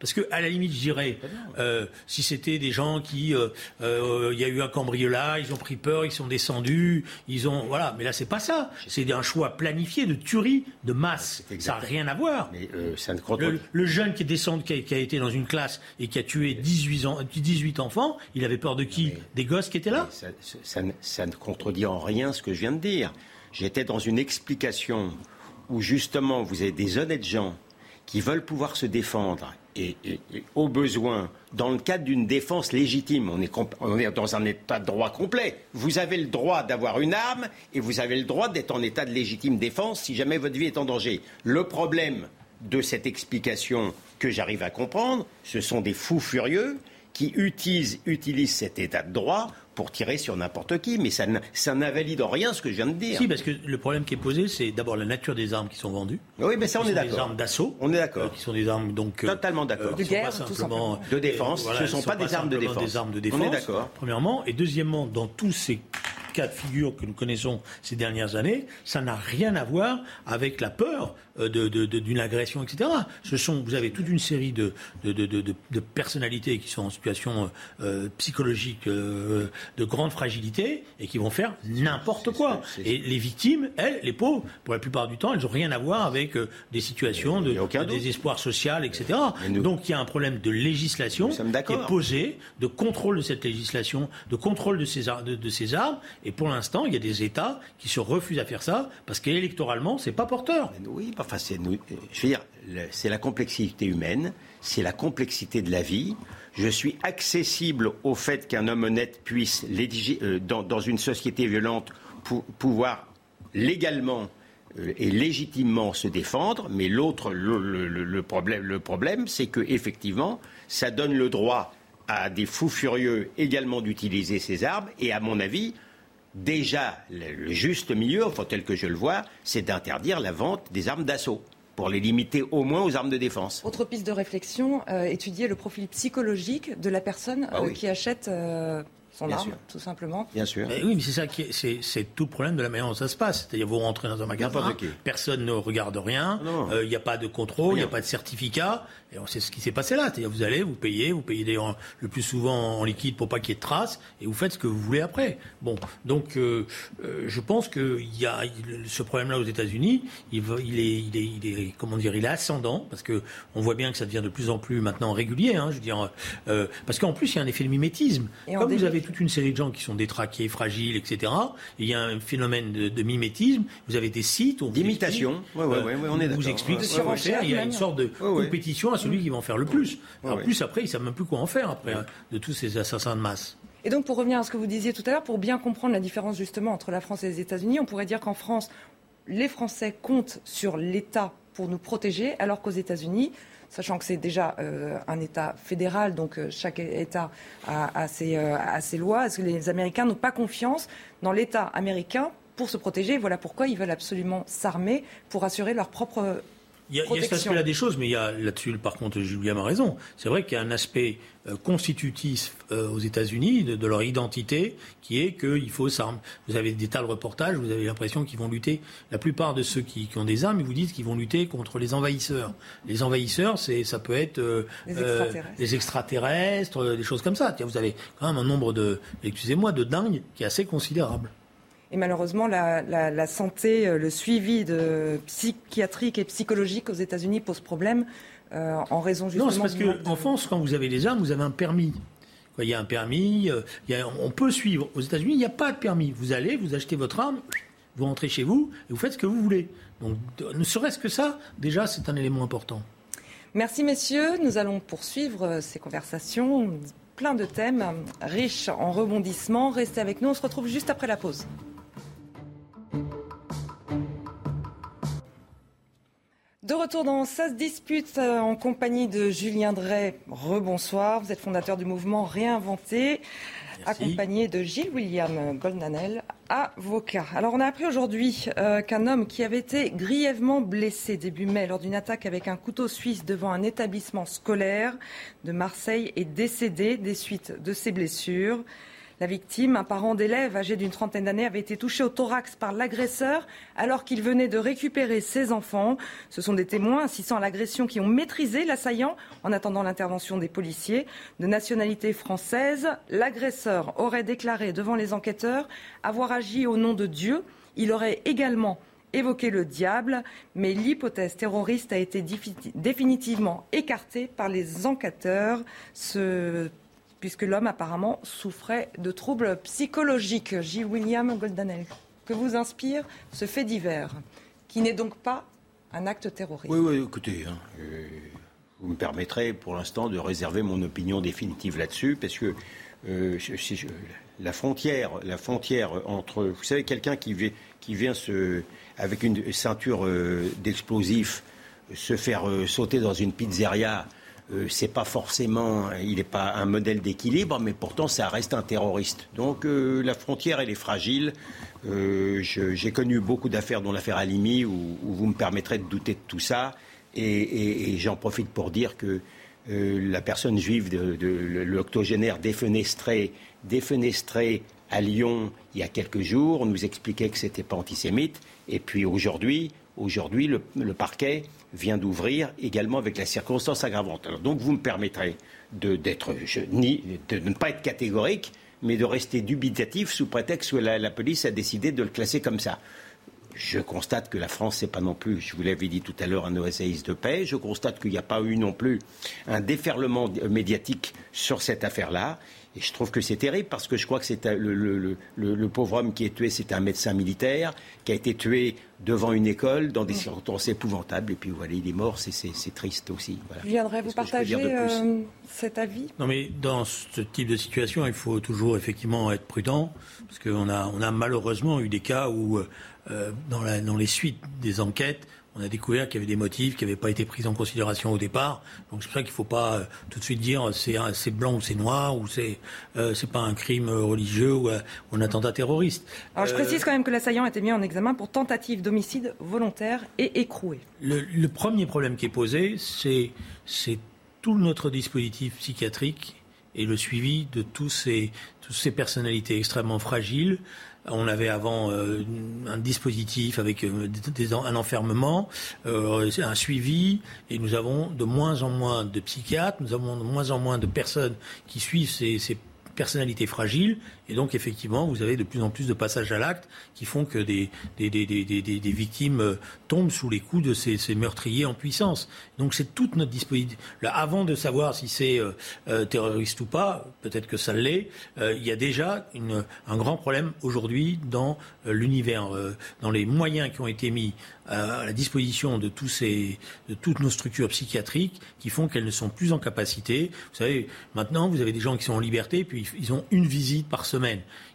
Parce que, à la limite, je dirais, euh, si c'était des gens qui, euh, euh, il y a eu un cambriolage, ils ont pris peur, ils sont descendus, ils ont, voilà. Mais là, c'est pas ça. C'est un choix planifié de tuerie de masse. Ça n'a rien à voir. Mais, ça ne le, le, jeune qui est descendu, qui a, été dans une classe et qui a tué 18, ans, 18 enfants, il avait peur de qui? Des gosses qui étaient là? ça, ça, ça ne contredit en rien ce que je viens de dire. J'étais dans une explication où justement vous avez des honnêtes gens qui veulent pouvoir se défendre et, au besoin, dans le cadre d'une défense légitime, on est, dans un état de droit complet. Vous avez le droit d'avoir une arme et vous avez le droit d'être en état de légitime défense si jamais votre vie est en danger. Le problème de cette explication que j'arrive à comprendre, ce sont des fous furieux qui utilisent cet état de droit pour tirer sur n'importe qui, mais ça, n'invalide en rien ce que je viens de dire. Si, parce que le problème qui est posé, c'est d'abord la nature des armes qui sont vendues. Oui, mais ça, on est d'accord. Des armes d'assaut. On est d'accord. Euh, qui sont des armes donc euh, totalement d'accord. Euh, de guerre, tout simplement. De défense. ce ne sont, pas, des armes de défense. Des armes de défense. On est d'accord. Premièrement, et deuxièmement, dans tous ces cas de figure que nous connaissons ces dernières années, ça n'a rien à voir avec la peur d'une agression, etc. Ce sont, vous avez toute une série de, de personnalités qui sont en situation euh, psychologique euh, de grande fragilité et qui vont faire n'importe quoi. Et les victimes, elles, les pauvres, pour la plupart du temps, elles n'ont rien à voir avec des situations de, désespoir social, etc. Donc il y a un problème de législation qui est posé, de contrôle de cette législation, de contrôle de ces, de ces armes. Et pour l'instant, il y a des États qui se refusent à faire ça parce qu'électoralement, c'est pas porteur. Oui, enfin, c'est, je c'est la complexité humaine, c'est la complexité de la vie. Je suis accessible au fait qu'un homme honnête puisse, euh, dans, une société violente, pouvoir légalement euh, et légitimement se défendre, mais l'autre, le, problème, le problème c'est que effectivement, ça donne le droit à des fous furieux également d'utiliser ces armes, et à mon avis, déjà, le, juste milieu, enfin tel que je le vois, c'est d'interdire la vente des armes d'assaut pour les limiter au moins aux armes de défense. Autre piste de réflexion, euh, étudier le profil psychologique de la personne ah euh, qui achète euh, son arme, tout simplement. Bien sûr. oui, mais c'est ça qui c'est, tout le problème de la manière dont ça se passe. C'est-à-dire vous rentrez dans un magasin, personne ne regarde rien, il n'y a pas de contrôle, il n'y a pas de certificat, et on sait ce qui s'est passé là. C'est-à-dire vous allez, vous payez, vous payez le plus souvent en liquide pour pas qu'il y ait de traces, et vous faites ce que vous voulez après. Bon, donc euh, euh, je pense qu'il y a ce problème-là aux États-Unis. Il, il, est, il, est, il est, comment dire, il est ascendant parce que on voit bien que ça devient de plus en plus maintenant régulier. Hein, je veux dire, euh, parce qu'en plus il y a un effet de mimétisme. Comme vous avez toute une série de gens qui sont détraqués, fragiles, etc. Il y a un phénomène de, mimétisme. Vous avez des sites, d'imitation. Ouais, ouais, ouais, on est vous explique Il y a une sorte de compétition celui qui va en faire le plus. En plus, après, ils ne savent même plus quoi en faire après, hein, de tous ces assassins de masse. Et donc, pour revenir à ce que vous disiez tout à l'heure, pour bien comprendre la différence justement entre la France et les États-Unis, on pourrait dire qu'en France, les Français comptent sur l'État pour nous protéger, alors qu'aux États-Unis, sachant que c'est déjà euh, un État fédéral, donc euh, chaque État a, ses, euh, a, ses, lois, est-ce que les Américains n'ont pas confiance dans l'État américain pour se protéger? Voilà pourquoi ils veulent absolument s'armer pour assurer leur propre il y a, cet aspect-là des choses, mais il y a là-dessus, par contre, Julien a raison. C'est vrai qu'il y a un aspect euh, constitutif euh, aux États-Unis de, leur identité qui est qu'il faut s'armer. Vous avez des tas de reportages, vous avez l'impression qu'ils vont lutter. La plupart de ceux qui, ont des armes, ils vous disent qu'ils vont lutter contre les envahisseurs. Les envahisseurs, c'est, ça peut être euh, des extraterrestres, des choses comme ça. Vous avez quand même un nombre de, excusez-moi, de dingues qui est assez considérable. Et malheureusement, la, santé, euh, le suivi de psychiatrique et psychologique aux États-Unis pose problème euh, en raison justement. Non, c'est parce qu'en France, quand vous avez les armes, vous avez un permis. Il y a un permis, euh, on peut suivre. Aux États-Unis, il n'y a pas de permis. Vous allez, vous achetez votre arme, vous rentrez chez vous et vous faites ce que vous voulez. Donc, ne serait-ce que ça, déjà, c'est un élément important. Merci, messieurs. Nous allons poursuivre ces conversations plein de thèmes riches en rebondissements. Restez avec nous, on se retrouve juste après la pause. De retour dans Ça se dispute euh, en compagnie de Julien Drey. Rebonsoir. Vous êtes fondateur du mouvement Réinventé, accompagné de Gilles William Goldanel, avocat. Alors on a appris aujourd'hui euh, qu'un homme qui avait été grièvement blessé début mai lors d'une attaque avec un couteau suisse devant un établissement scolaire de Marseille est décédé des suites de ses blessures. La victime, un parent d'élève âgé d'une trentaine d'années, avait été touché au thorax par l'agresseur alors qu'il venait de récupérer ses enfants. Ce sont des témoins assistant à l'agression qui ont maîtrisé l'assaillant en attendant l'intervention des policiers. De nationalité française, l'agresseur aurait déclaré devant les enquêteurs avoir agi au nom de Dieu. Il aurait également évoqué le diable, mais l'hypothèse terroriste a été définitivement écartée par les enquêteurs. Puisque l'homme apparemment souffrait de troubles psychologiques. J. William Goldanel, que vous inspire ce fait divers, qui n'est donc pas un acte terroriste Oui, oui, écoutez, hein, euh, vous me permettrez pour l'instant de réserver mon opinion définitive là-dessus, parce que euh, la frontière, la frontière entre, vous savez, quelqu'un qui, qui vient avec une ceinture euh, d'explosifs se faire sauter dans une pizzeria euh, c'est pas forcément, il n'est pas un modèle d'équilibre, mais pourtant ça reste un terroriste. Donc euh, la frontière, elle est fragile. Euh, j'ai connu beaucoup d'affaires, dont l'affaire Alimi, où, vous me permettrez de douter de tout ça. Et, j'en profite pour dire que la personne juive, de, l'octogénaire défenestré, défenestré à Lyon il y a quelques jours, nous expliquait que c'était pas antisémite. Et puis aujourd'hui, aujourd'hui, le parquet vient d'ouvrir également avec la circonstance aggravante. donc vous me permettrez de, ne pas être catégorique, mais de rester dubitatif sous prétexte que la, police a décidé de le classer comme ça. Je constate que la France, n'est pas non plus, je vous l'avais dit tout à l'heure, un oasis de paix. Je constate qu'il n'y a pas eu non plus un déferlement médiatique sur cette affaire-là. Et je trouve que c'est terrible parce que je crois que c'est le, pauvre homme qui est tué, c'est un médecin militaire qui a été tué devant une école dans des circonstances épouvantables. Et puis voilà, il est mort, c'est triste aussi. Voilà. Viendrait vous partager euh, cet avis? Non, mais dans ce type de situation, il faut toujours effectivement être prudent parce qu'on a, on a malheureusement eu des cas où, euh, dans, la, dans les suites des enquêtes, on a découvert qu'il y avait des motifs qui n'avaient pas été pris en considération au départ. Donc c'est pour ça qu'il ne faut pas euh, tout de suite dire c'est blanc ou c'est noir ou c'est euh, c'est pas un crime religieux ou, euh, un attentat terroriste. Alors je précise quand même que l'assaillant a été mis en examen pour tentative d'homicide volontaire et écroué. Le, premier problème qui est posé, c'est tout notre dispositif psychiatrique et le suivi de tous ces, toutes ces personnalités extrêmement fragiles on avait avant euh, un dispositif avec euh, un enfermement, euh, un suivi, et nous avons de moins en moins de psychiatres, nous avons de moins en moins de personnes qui suivent ces, ces personnalités fragiles et donc, effectivement, vous avez de plus en plus de passages à l'acte qui font que des, des, victimes euh, tombent sous les coups de ces, meurtriers en puissance. Donc, c'est toute notre disponibilité. avant de savoir si c'est euh, euh, terroriste ou pas, peut-être que ça l'est, il y a déjà un grand problème aujourd'hui dans l'univers, dans les moyens qui ont été mis à la disposition de, tous ces, de toutes nos structures psychiatriques qui font qu'elles ne sont plus en capacité. Vous savez, maintenant, vous avez des gens qui sont en liberté, puis ils ont une visite par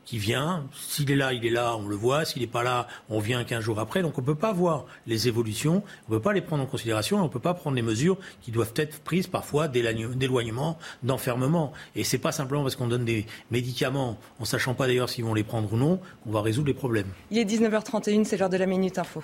qui vient. S'il est là, il est là, on le voit. S'il n'est pas là, on vient 15 jours après. Donc on ne peut pas voir les évolutions, on ne peut pas les prendre en considération, on ne peut pas prendre les mesures qui doivent être prises parfois d'éloignement, d'enfermement. Et ce n'est pas simplement parce qu'on donne des médicaments, en sachant pas d'ailleurs s'ils vont les prendre ou non, qu'on va résoudre les problèmes. Il est 19h31, c'est l'heure de la Minute Info.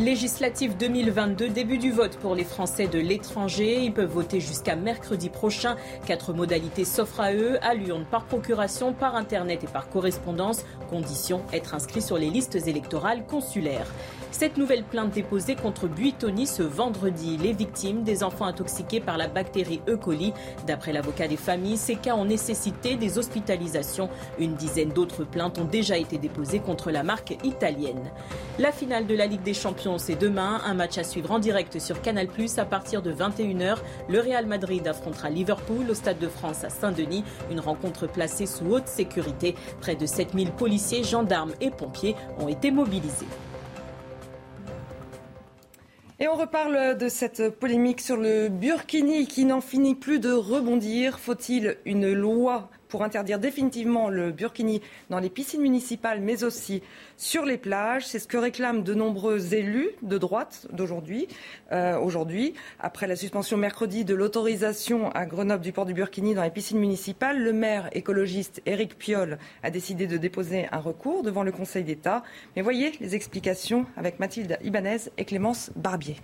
Législative 2022, début du vote pour les Français de l'étranger. Ils peuvent voter jusqu'à mercredi prochain. Quatre modalités s'offrent à eux, à l'urne par procuration, par Internet et par correspondance. Condition, être inscrit sur les listes électorales consulaires. Cette nouvelle plainte déposée contre Buitoni ce vendredi. Les victimes des enfants intoxiqués par la bactérie E. coli. D'après l'avocat des familles, ces cas ont nécessité des hospitalisations. Une dizaine d'autres plaintes ont déjà été déposées contre la marque italienne. La finale de la Ligue des Champions, c'est demain. Un match à suivre en direct sur Canal Plus à partir de 21h. Le Real Madrid affrontera Liverpool au Stade de France à Saint-Denis. Une rencontre placée sous haute sécurité. Près de 7000 policiers, gendarmes et pompiers ont été mobilisés. Et on reparle de cette polémique sur le Burkini qui n'en finit plus de rebondir. Faut-il une loi pour interdire définitivement le burkini dans les piscines municipales, mais aussi sur les plages. C'est ce que réclament de nombreux élus de droite d'aujourd'hui. Euh, aujourd'hui, après la suspension mercredi de l'autorisation à Grenoble du port du burkini dans les piscines municipales, le maire écologiste Éric Piolle a décidé de déposer un recours devant le Conseil d'État. Mais voyez les explications avec Mathilde Ibanez et Clémence Barbier.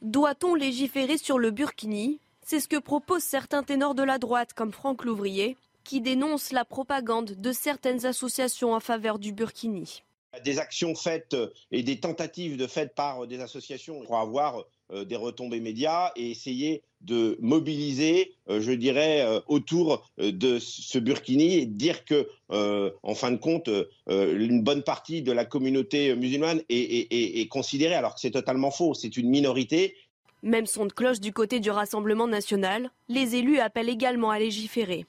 Doit-on légiférer sur le burkini? C'est ce que proposent certains ténors de la droite, comme Franck Louvrier, qui dénonce la propagande de certaines associations en faveur du Burkini. Des actions faites et des tentatives de faites par des associations pour avoir euh, des retombées médias et essayer de mobiliser, euh, je dirais, euh, autour de ce burkini et dire que, en fin de compte, une bonne partie de la communauté musulmane est considérée, alors que c'est totalement faux. C'est une minorité même son de cloche du côté du Rassemblement national, les élus appellent également à légiférer.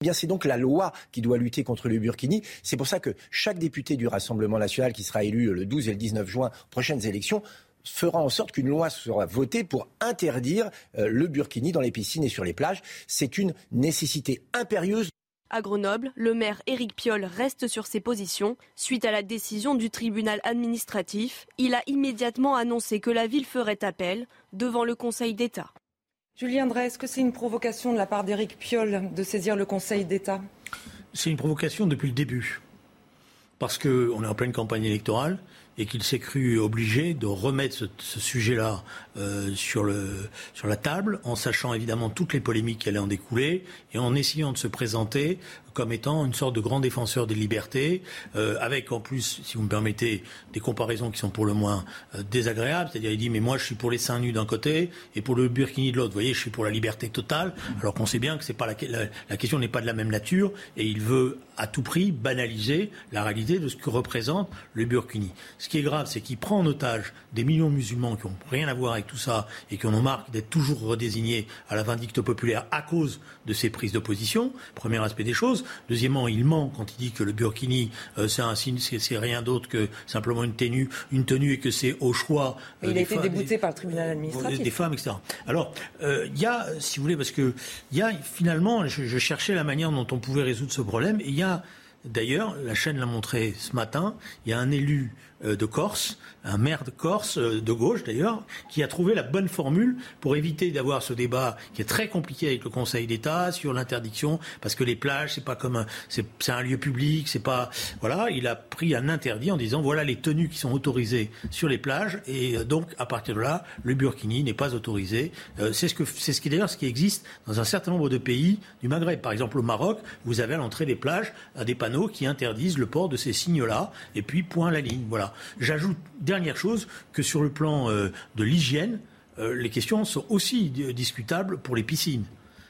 Eh bien, c'est donc la loi qui doit lutter contre le burkini. C'est pour ça que chaque député du Rassemblement national qui sera élu le 12 et le 19 juin prochaines élections fera en sorte qu'une loi sera votée pour interdire euh, le burkini dans les piscines et sur les plages. C'est une nécessité impérieuse. À Grenoble, le maire Éric Piolle reste sur ses positions. Suite à la décision du tribunal administratif, il a immédiatement annoncé que la ville ferait appel devant le Conseil d'État. Julien Drey, est-ce que c'est une provocation de la part d'Éric Piolle de saisir le Conseil d'État? C'est une provocation depuis le début. Parce qu'on est en pleine campagne électorale et qu'il s'est cru obligé de remettre ce, sujet-là euh, sur, sur la table, en sachant évidemment toutes les polémiques qui allaient en découler, et en essayant de se présenter comme étant une sorte de grand défenseur des libertés, euh, avec en plus, si vous me permettez, des comparaisons qui sont pour le moins euh, désagréables. C'est-à-dire, il dit, mais moi, je suis pour les seins nus d'un côté et pour le burkini de l'autre. Vous voyez, je suis pour la liberté totale, alors qu'on sait bien que pas la, question n'est pas de la même nature, et il veut à tout prix banaliser la réalité de ce que représente le burkini. Ce qui est grave, c'est qu'il prend en otage des millions de musulmans qui n'ont rien à voir avec tout ça et qui en ont marre d'être toujours redésignés à la vindicte populaire à cause de ces prises de position. Premier aspect des choses. Deuxièmement, il ment quand il dit que le burkini, euh, c'est un signe, c'est rien d'autre que simplement une tenue, une tenue et que c'est au choix. Euh, il a été débouté par le tribunal administratif. Des femmes, etc. Alors, euh, il y a, si vous voulez, parce que il y a finalement, je, je, cherchais la manière dont on pouvait résoudre ce problème, et il y a D'ailleurs, la chaîne l'a montré ce matin, il y a un élu de Corse, un maire de Corse, euh, de gauche d'ailleurs, qui a trouvé la bonne formule pour éviter d'avoir ce débat qui est très compliqué avec le Conseil d'État sur l'interdiction, parce que les plages, c'est pas comme un, c'est, un lieu public, c'est pas, voilà, il a pris un interdit en disant voilà les tenues qui sont autorisées sur les plages, et euh, donc à partir de là, le burkini n'est pas autorisé. c'est ce que, c'est ce qui d'ailleurs ce qui existe dans un certain nombre de pays du Maghreb. Par exemple, au Maroc, vous avez à l'entrée des plages des panneaux qui interdisent le port de ces signes-là, et puis point la ligne, voilà. J'ajoute, dernière chose, que sur le plan euh, de l'hygiène, euh, les questions sont aussi discutables pour les piscines.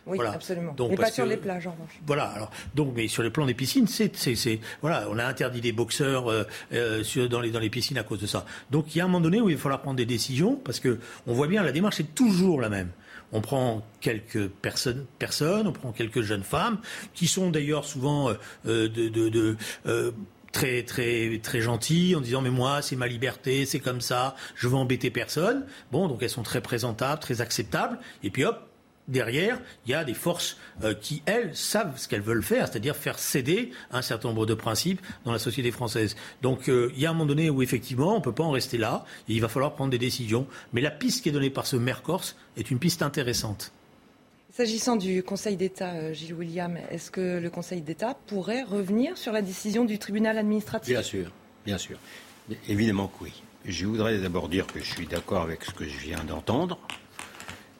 Oui, absolument. Donc, mais pas sur les plages, en revanche. Voilà. Alors, donc, mais sur les plans des piscines, c'est, c'est, voilà, on a interdit des boxeurs euh, sur, dans, les, dans les piscines à cause de ça. Donc, il y a un moment donné où il va falloir prendre des décisions parce que on voit bien la démarche est toujours la même. On prend quelques personnes, personnes, on prend quelques jeunes femmes qui sont d'ailleurs souvent de, de, de très très très gentilles en disant mais moi c'est ma liberté, c'est comme ça, je veux embêter personne. Bon, donc elles sont très présentables, très acceptables et puis hop, derrière, il y a des forces euh, qui, elles, savent ce qu'elles veulent faire, c'est-à-dire faire céder un certain nombre de principes dans la société française. Donc euh, il y a un moment donné où effectivement on ne peut pas en rester là, il va falloir prendre des décisions. Mais la piste qui est donnée par ce maire corse est une piste intéressante. S'agissant du Conseil d'État, euh, Gilles William, est-ce que le Conseil d'État pourrait revenir sur la décision du tribunal administratif Bien sûr, bien sûr. Évidemment que oui. je voudrais d'abord dire que je suis d'accord avec ce que je viens d'entendre.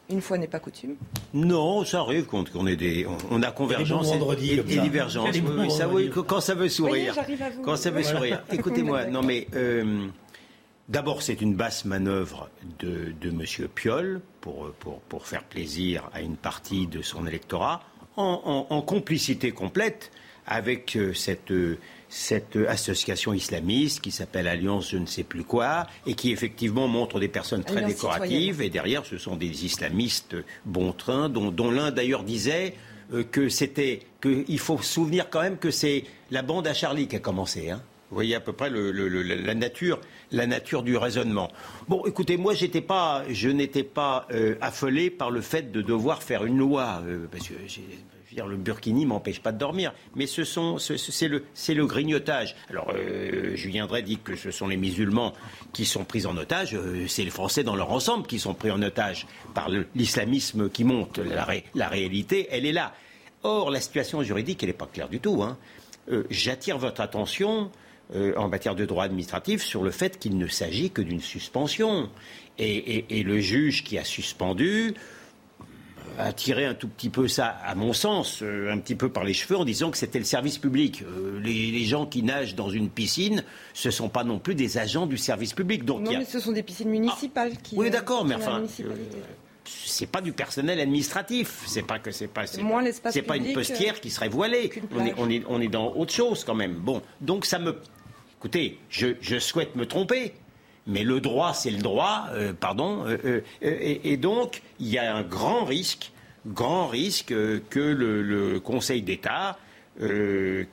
Une fois n'est pas coutume. Non, ça arrive quand on est des, on a convergence et, et, divergence. Oui, ça, oui, quand ça veut sourire. quand ça veut sourire. Écoutez-moi, non mais euh, d'abord c'est une basse manœuvre de, de M. Piolle pour, pour, pour, faire plaisir à une partie de son électorat, en, en, en complicité complète avec euh, cette euh, cette association islamiste qui s'appelle Alliance je ne sais plus quoi et qui effectivement montre des personnes très décoratives et derrière ce sont des islamistes bon train dont, dont l'un d'ailleurs disait euh, que c'était qu'il faut se souvenir quand même que c'est la bande à Charlie qui a commencé. Hein. Vous voyez à peu près le, le, la nature, la nature du raisonnement. Bon, écoutez, moi, je n'étais pas euh, affolé par le fait de devoir faire une loi, euh, parce que le burkini m'empêche pas de dormir, mais ce sont, c'est le, le, grignotage. Alors, euh, Julien Drey dit que ce sont les musulmans qui sont pris en otage, c'est les Français dans leur ensemble qui sont pris en otage par l'islamisme qui monte. La, réalité, elle est là. Or, la situation juridique, elle n'est pas claire du tout. Hein. J'attire votre attention en matière de droit administratif sur le fait qu'il ne s'agit que d'une suspension. Et, et, et, le juge qui a suspendu a tiré un tout petit peu ça, à mon sens, euh, un petit peu par les cheveux en disant que c'était le service public. Euh, les, gens qui nagent dans une piscine, ce ne sont pas non plus des agents du service public. Donc, non, mais ce sont des piscines municipales ah, qui. Oui, d'accord, mais enfin. c'est pas du personnel administratif. C'est pas que c'est pas. C'est pas une postière qui serait voilée. On est, on, est, on est dans autre chose quand même. Bon, donc ça me. Écoutez, je, souhaite me tromper, mais le droit, c'est le droit, euh, pardon. Euh, euh, et, donc, il y a un grand risque, grand risque que le, Conseil d'État,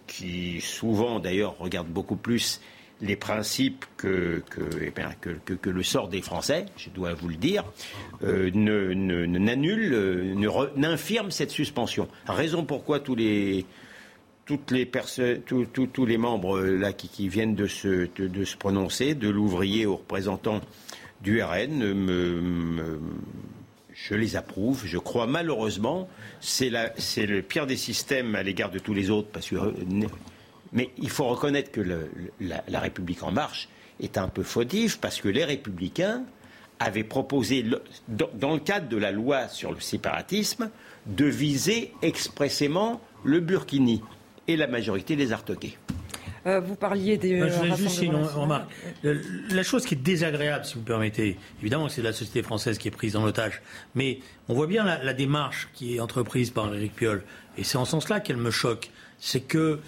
qui souvent d'ailleurs regarde beaucoup plus les principes que, eh que, le sort des Français, je dois vous le dire, n'annule, n'infirme cette suspension. Raison pourquoi tous les toutes les personnes, tous les membres euh, là qui, viennent de se, de, se, prononcer, de l'ouvrier aux représentants du RN, me, je les approuve. Je crois malheureusement, c'est le pire des systèmes à l'égard de tous les autres, parce que, euh, mais il faut reconnaître que le, la, la, République en marche est un peu fautive, parce que les républicains avaient proposé, dans le cadre de la loi sur le séparatisme, de viser expressément le Burkini et la majorité les a retoqués. Euh, vous parliez des. je voudrais juste une remarque. La chose qui est désagréable, si vous permettez, évidemment, c'est la société française qui est prise en otage, mais on voit bien la, la démarche qui est entreprise par Éric Piolle, et c'est en ce sens-là qu'elle me choque. C'est que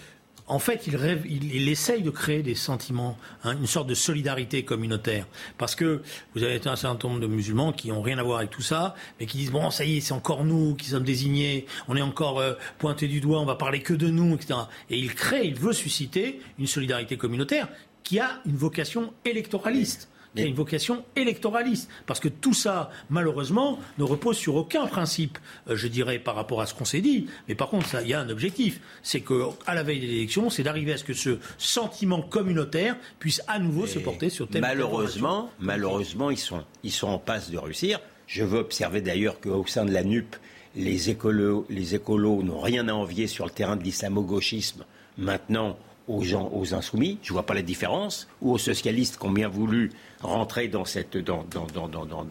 en fait, il, rêve, il, essaye de créer des sentiments, hein, une sorte de solidarité communautaire. Parce que vous avez un certain nombre de musulmans qui n'ont rien à voir avec tout ça, mais qui disent bon, ça y est, c'est encore nous qui sommes désignés, on est encore euh, pointé du doigt, on va parler que de nous, etc. Et il crée, il veut susciter une solidarité communautaire qui a une vocation électoraliste qui a une vocation électoraliste. Parce que tout ça, malheureusement, ne repose sur aucun principe, euh, je dirais, par rapport à ce qu'on s'est dit. Mais par contre, il y a un objectif. C'est qu'à la veille des élections, c'est d'arriver à ce que ce sentiment communautaire puisse à nouveau se porter sur tel Malheureusement, malheureusement ils, sont, ils sont en passe de réussir. Je veux observer d'ailleurs qu'au sein de la NUP, les écolos, les écolos n'ont rien à envier sur le terrain de l'islamo-gauchisme. Maintenant, aux gens, aux insoumis, je ne vois pas la différence, ou aux socialistes qui ont bien voulu rentrer dans cette dans dans dans dans dans,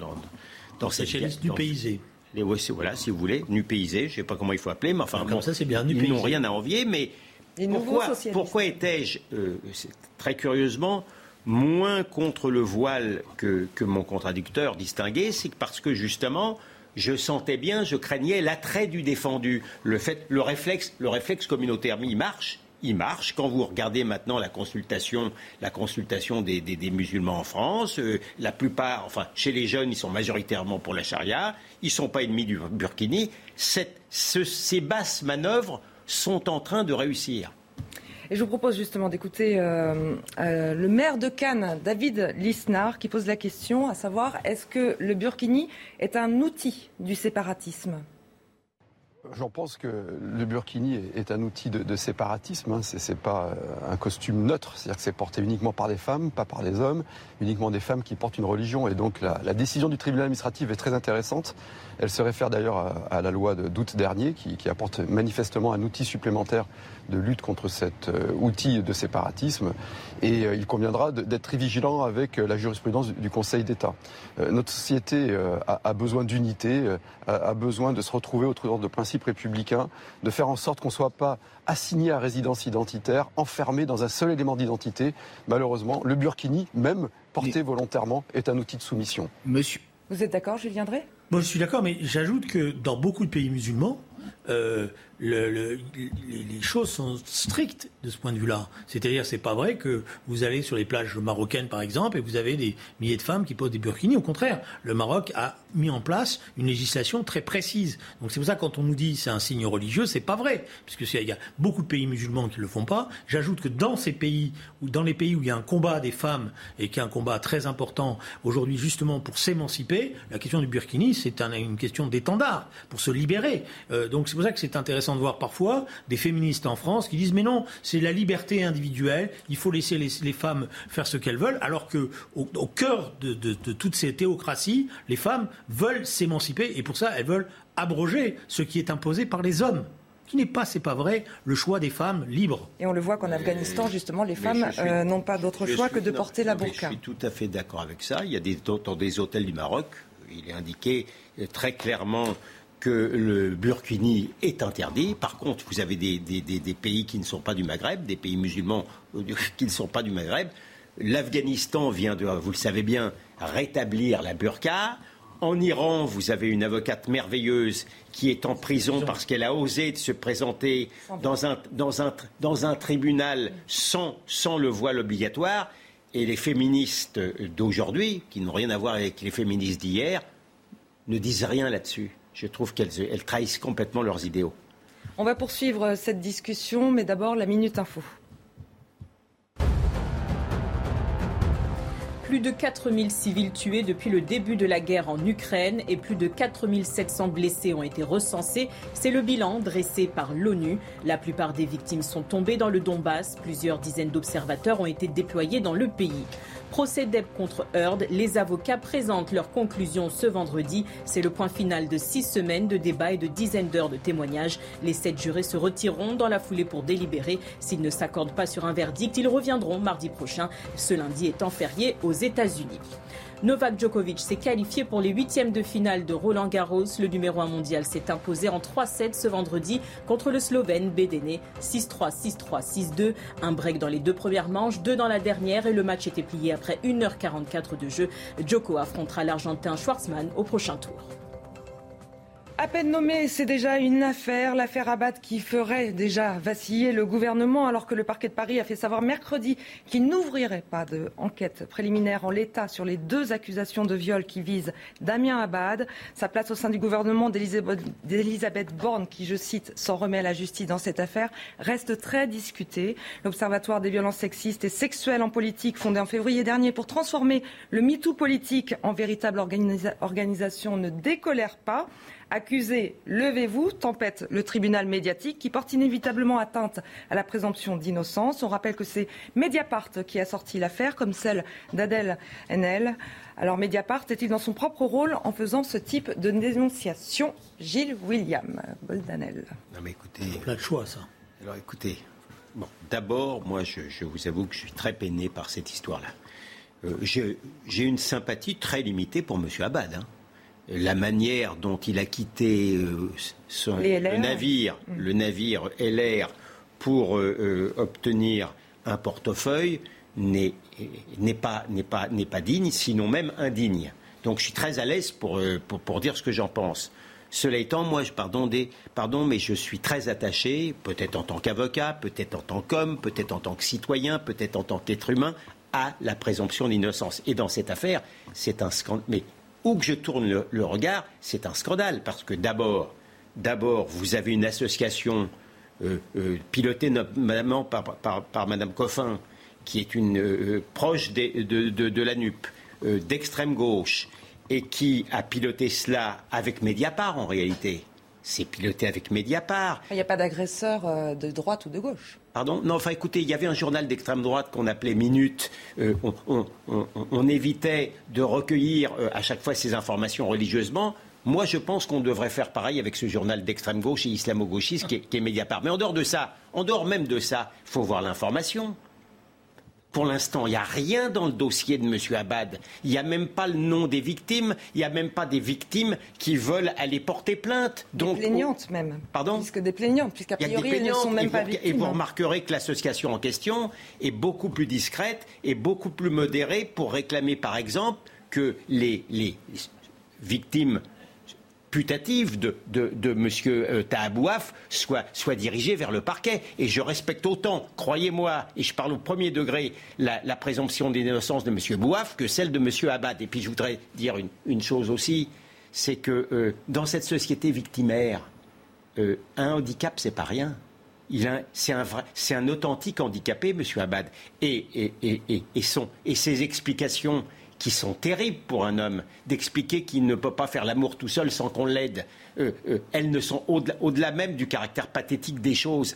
dans cette socialistes nupaisés. Les, voilà, si vous voulez, nupaisés, je ne sais pas comment il faut appeler, mais enfin, bon, ça c'est bien. Ils n'ont rien à envier, mais pourquoi, pourquoi étais-je euh, très curieusement moins contre le voile que, que mon contradicteur distingué, c'est parce que justement je sentais bien, je craignais l'attrait du défendu, le fait, le réflexe, le réflexe communautaire, il marche, il marche. Quand vous regardez maintenant la consultation, la consultation des, musulmans en France, euh, la plupart, enfin, chez les jeunes, ils sont majoritairement pour la charia, ils ne sont pas ennemis du Burkini. ces basses manœuvres sont en train de réussir. Et je vous propose justement d'écouter euh, euh, le maire de Cannes, David Lisnard, qui pose la question, à savoir est-ce que le Burkini est un outil du séparatisme? J'en pense que le burkini est un outil de, séparatisme. Hein. Ce n'est pas euh, un costume neutre, c'est-à-dire que c'est porté uniquement par des femmes, pas par des hommes, uniquement des femmes qui portent une religion. Et donc la, décision du tribunal administratif est très intéressante. Elle se réfère d'ailleurs à, la loi d'août dernier, qui, qui, apporte manifestement un outil supplémentaire de lutte contre cet euh, outil de séparatisme. Et euh, il conviendra d'être très vigilant avec euh, la jurisprudence du Conseil d'État. notre société a, besoin d'unité, a, besoin de se retrouver autour de principes républicains, de faire en sorte qu'on ne soit pas assigné à résidence identitaire, enfermé dans un seul élément d'identité. Malheureusement, le burkini, même porté volontairement, est un outil de soumission. Monsieur. Vous êtes d'accord, Julien Drey? Moi, je suis d'accord, mais j'ajoute que dans beaucoup de pays musulmans, le, les choses sont strictes de ce point de vue-là. C'est-à-dire, c'est pas vrai que vous allez sur les plages marocaines, par exemple, et vous avez des milliers de femmes qui posent des burkinis. Au contraire, le Maroc a mis en place une législation très précise. Donc c'est pour ça quand on nous dit c'est un signe religieux, c'est pas vrai, puisque il y a beaucoup de pays musulmans qui le font pas. J'ajoute que dans ces pays ou dans les pays où il y a un combat des femmes et qui est un combat très important aujourd'hui justement pour s'émanciper, la question du burkini c'est une question d'étendard pour se libérer. Euh, donc c'est pour ça que c'est intéressant de voir parfois des féministes en France qui disent mais non, c'est la liberté individuelle, il faut laisser les, femmes faire ce qu'elles veulent, alors que au, cœur de, toutes ces théocraties, les femmes veulent s'émanciper et pour ça elles veulent abroger ce qui est imposé par les hommes qui n'est pas, c'est pas vrai, le choix des femmes libres. Et on le voit qu'en Afghanistan, justement, les femmes euh, n'ont pas d'autre choix que de porter la burqa. Je suis tout à fait d'accord avec ça. Il y a des, dans des hôtels du Maroc, il est indiqué très clairement que le burkini est interdit. Par contre, vous avez des, pays qui ne sont pas du Maghreb, des pays musulmans euh, qui ne sont pas du Maghreb. L'Afghanistan vient de, vous le savez bien, rétablir la burqa. En Iran, vous avez une avocate merveilleuse qui est en prison parce qu'elle a osé se présenter dans un, dans un, dans un tribunal sans, sans le voile obligatoire. Et les féministes d'aujourd'hui, qui n'ont rien à voir avec les féministes d'hier, ne disent rien là-dessus je trouve qu'elles trahissent complètement leurs idéaux. On va poursuivre cette discussion, mais d'abord la Minute Info. Plus de 4000 civils tués depuis le début de la guerre en Ukraine et plus de 4700 blessés ont été recensés. C'est le bilan dressé par l'ONU. La plupart des victimes sont tombées dans le Donbass. Plusieurs dizaines d'observateurs ont été déployés dans le pays. Procès d'EB contre Heard. Les avocats présentent leurs conclusions ce vendredi. C'est le point final de six semaines de débats et de dizaines d'heures de témoignages. Les sept jurés se retireront dans la foulée pour délibérer. S'ils ne s'accordent pas sur un verdict, ils reviendront mardi prochain, ce lundi étant férié aux États-Unis. Novak Djokovic s'est qualifié pour les huitièmes de finale de Roland Garros. Le numéro 1 mondial s'est imposé en 3-7 ce vendredi contre le Slovène Bedene 6-3, 6-3, 6-2. Un break dans les deux premières manches, deux dans la dernière et le match était plié après 1h44 de jeu. Djoko affrontera l'Argentin Schwartzmann au prochain tour. À peine nommé, c'est déjà une affaire, l'affaire Abad qui ferait déjà vaciller le gouvernement alors que le parquet de Paris a fait savoir mercredi qu'il n'ouvrirait pas d'enquête préliminaire en l'état sur les deux accusations de viol qui visent Damien Abad. Sa place au sein du gouvernement d'Elisabeth Borne, qui, je cite, s'en remet à la justice dans cette affaire, reste très discutée. L'Observatoire des violences sexistes et sexuelles en politique, fondé en février dernier pour transformer le MeToo politique en véritable organisation, ne décolère pas. Accusé, levez-vous, tempête le tribunal médiatique qui porte inévitablement atteinte à la présomption d'innocence. On rappelle que c'est Mediapart qui a sorti l'affaire, comme celle d'Adèle Haenel. Alors Mediapart est-il dans son propre rôle en faisant ce type de dénonciation Gilles William? Boldanel. Non mais écoutez, plein de choix ça. Alors écoutez, bon, d'abord, moi je, vous avoue que je suis très peiné par cette histoire-là. Euh, j'ai une sympathie très limitée pour M. Abad. Hein la manière dont il a quitté euh, le navire, mm. le navire LR pour euh, euh, obtenir un portefeuille n'est pas, pas, pas digne, sinon même indigne. Donc je suis très à l'aise pour, pour, dire ce que j'en pense. Cela étant, moi, je, pardon, des, pardon, mais je suis très attaché, peut-être en tant qu'avocat, peut-être en tant qu'homme, peut-être en tant que citoyen, peut-être en tant qu'être humain, à la présomption d'innocence. Et dans cette affaire, c'est un scandale. Mais où que je tourne le, regard, c'est un scandale. Parce que d'abord, d'abord, vous avez une association euh, euh, pilotée notamment par, Mme Coffin, qui est une euh, proche de, la NUP, d'extrême gauche, et qui a piloté cela avec Mediapart en réalité. c'est piloté avec Mediapart. Il n'y a pas d'agresseur de droite ou de gauche. Pardon Non, enfin écoutez, il y avait un journal d'extrême droite qu'on appelait Minute. Euh, on, évitait de recueillir euh, à chaque fois ces informations religieusement. Moi, je pense qu'on devrait faire pareil avec ce journal d'extrême gauche et islamo-gauchiste qui, qui, est Mediapart. Mais en dehors de ça, en dehors même de ça, il faut voir l'information. Pour l'instant, il n'y a rien dans le dossier de M. Abad. Il n'y a même pas le nom des victimes. Il n'y a même pas des victimes qui veulent aller porter plainte. Donc, des plaignantes même. Pardon Puisque des plaignantes, puisqu'a priori, elles ne sont même pas victimes. Et vous remarquerez que l'association en question est beaucoup plus discrète et beaucoup plus modérée pour réclamer, par exemple, que les, les victimes putative de, de, de M. Euh, Tahabouaf soit, soit dirigée vers le parquet. Et je respecte autant, croyez-moi, et je parle au premier degré, la, présomption d'innocence de M. Bouaf que celle de M. Abad. Et puis je voudrais dire une, chose aussi, c'est que euh, dans cette société victimaire, euh, un handicap, c'est pas rien. C'est un, un authentique handicapé, M. Abad. Et, et, et, et, son, et ses explications qui sont terribles pour un homme, d'expliquer qu'il ne peut pas faire l'amour tout seul sans qu'on l'aide. Euh, euh, elles ne sont au-delà même du caractère pathétique des choses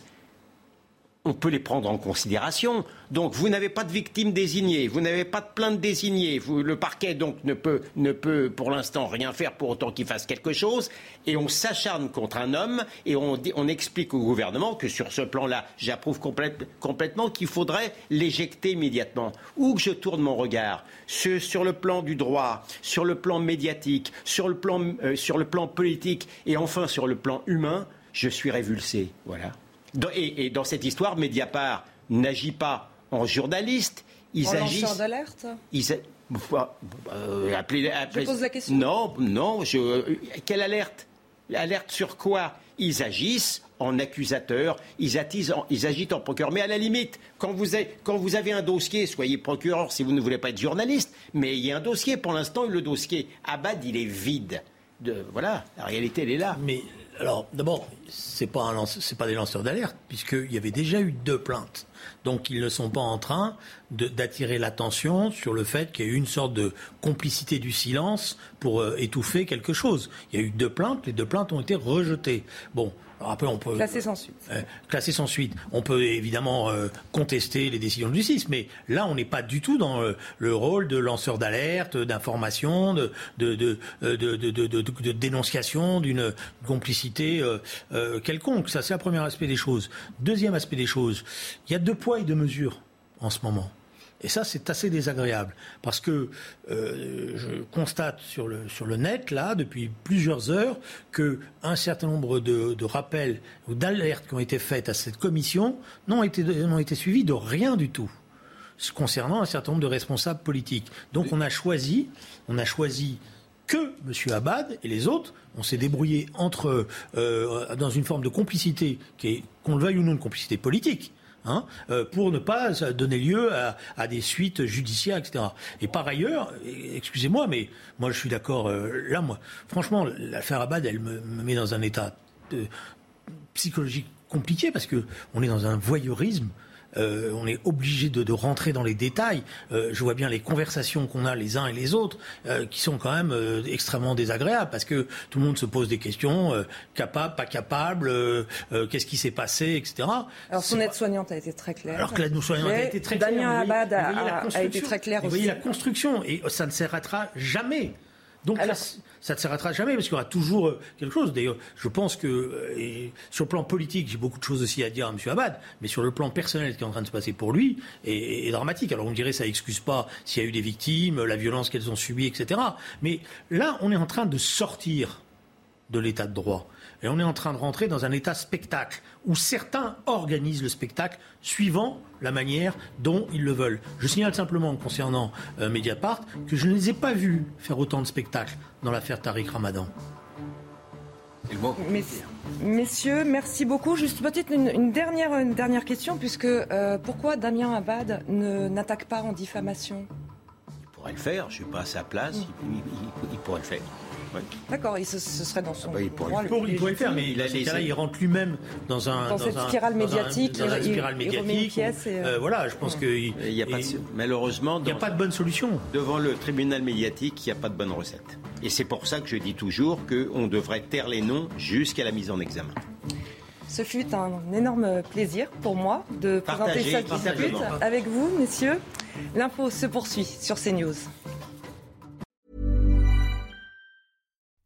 on peut les prendre en considération. Donc vous n'avez pas de victime désignée, vous n'avez pas de plainte désignée, le parquet donc ne peut, ne peut pour l'instant rien faire pour autant qu'il fasse quelque chose, et on s'acharne contre un homme et on, explique au gouvernement que sur ce plan-là, j'approuve complètement qu'il faudrait l'éjecter immédiatement. Où que je tourne mon regard, sur, sur, le plan du droit, sur le plan médiatique, sur le plan, euh, sur le plan politique et enfin sur le plan humain, je suis révulsé. Voilà. Et, dans cette histoire, Mediapart n'agit pas en journaliste. Ils en agissent. d'alerte euh, Je pose la question. Non, non. quelle alerte? Alerte sur quoi? Ils agissent en accusateurs, ils, ils agitent en procureur. Mais à la limite, quand vous, avez, quand vous avez un dossier, soyez procureur si vous ne voulez pas être journaliste, mais il y a un dossier. Pour l'instant, le dossier Abad, il est vide. De, voilà, la réalité, elle est là. Mais alors, d'abord, ce n'est pas, des lanceurs d'alerte, puisqu'il y avait déjà eu deux plaintes. Donc, ils ne sont pas en train d'attirer l'attention sur le fait qu'il y a eu une sorte de complicité du silence pour euh, étouffer quelque chose. Il y a eu deux plaintes, les deux plaintes ont été rejetées. Bon, après, on peut. Classer sans suite. Euh, sans suite. On peut évidemment euh, contester les décisions de justice, mais là, on n'est pas du tout dans euh, le rôle de lanceur d'alerte, d'information, de, de, de, de, dénonciation d'une complicité quelconque. Ça, c'est le premier aspect des choses. Deuxième aspect des choses, il y a deux poids et deux mesures en ce moment. Et ça, c'est assez désagréable parce que euh, je constate sur le, sur le net, là, depuis plusieurs heures, qu'un certain nombre de, de rappels ou d'alertes qui ont été faites à cette commission n'ont été, n'ont été suivis de rien du tout concernant un certain nombre de responsables politiques. Donc on a choisi, on a choisi que M. Abad et les autres, on s'est débrouillé entre euh, dans une forme de complicité qui est, qu'on le veuille ou non, une complicité politique, Hein, euh, pour ne pas donner lieu à, des suites judiciaires, etc. Et par ailleurs, excusez-moi, mais moi je suis d'accord, euh, là, moi, franchement, l'affaire Abad, elle me, met dans un état psychologique compliqué parce que on est dans un voyeurisme euh, on est obligé de, rentrer dans les détails. Euh, je vois bien les conversations qu'on a les uns et les autres, euh, qui sont quand même extrêmement désagréables, parce que tout le monde se pose des questions, capable, pas capable, qu'est-ce qui s'est passé, etc. Alors son aide-soignante a été très claire. Alors que l'aide-soignante a été très claire. Damien Abad a, été très clair aussi. Vous voyez la construction, et ça ne s'arrêtera jamais. Donc ça ne s'arrêtera jamais parce qu'il y aura toujours euh, quelque chose. D'ailleurs, je pense que euh, sur le plan politique, j'ai beaucoup de choses aussi à dire à M. Abad, mais sur le plan personnel, ce qui est en train de se passer pour lui est, dramatique. Alors on dirait que ça n'excuse pas s'il y a eu des victimes, la violence qu'elles ont subie, etc. Mais là, on est en train de sortir de l'état de droit. Et on est en train de rentrer dans un état spectacle, où certains organisent le spectacle suivant la manière dont ils le veulent. Je signale simplement concernant euh, Mediapart que je ne les ai pas vus faire autant de spectacles dans l'affaire Tariq Ramadan. Messieurs, merci beaucoup. Juste peut-être une, dernière, une dernière question, puisque euh, pourquoi Damien Abad n'attaque pas en diffamation? Il pourrait le faire, je ne suis pas à sa place, il pourrait le faire. D'accord, et ce, serait dans son ah bah, il pourrait, il, pourrait le faire, mais il, il rentre lui-même dans un dans, cette spirale médiatique, dans, spirale médiatique. Euh, voilà, je pense que il y a pas malheureusement, il n'y a pas de bonne solution devant le tribunal médiatique. Il n'y a pas de bonne recette, et c'est pour ça que je dis toujours qu'on devrait taire les noms jusqu'à la mise en examen. Ce fut un énorme plaisir pour moi de présenter cette dispute avec vous, messieurs. L'info se poursuit sur CNews.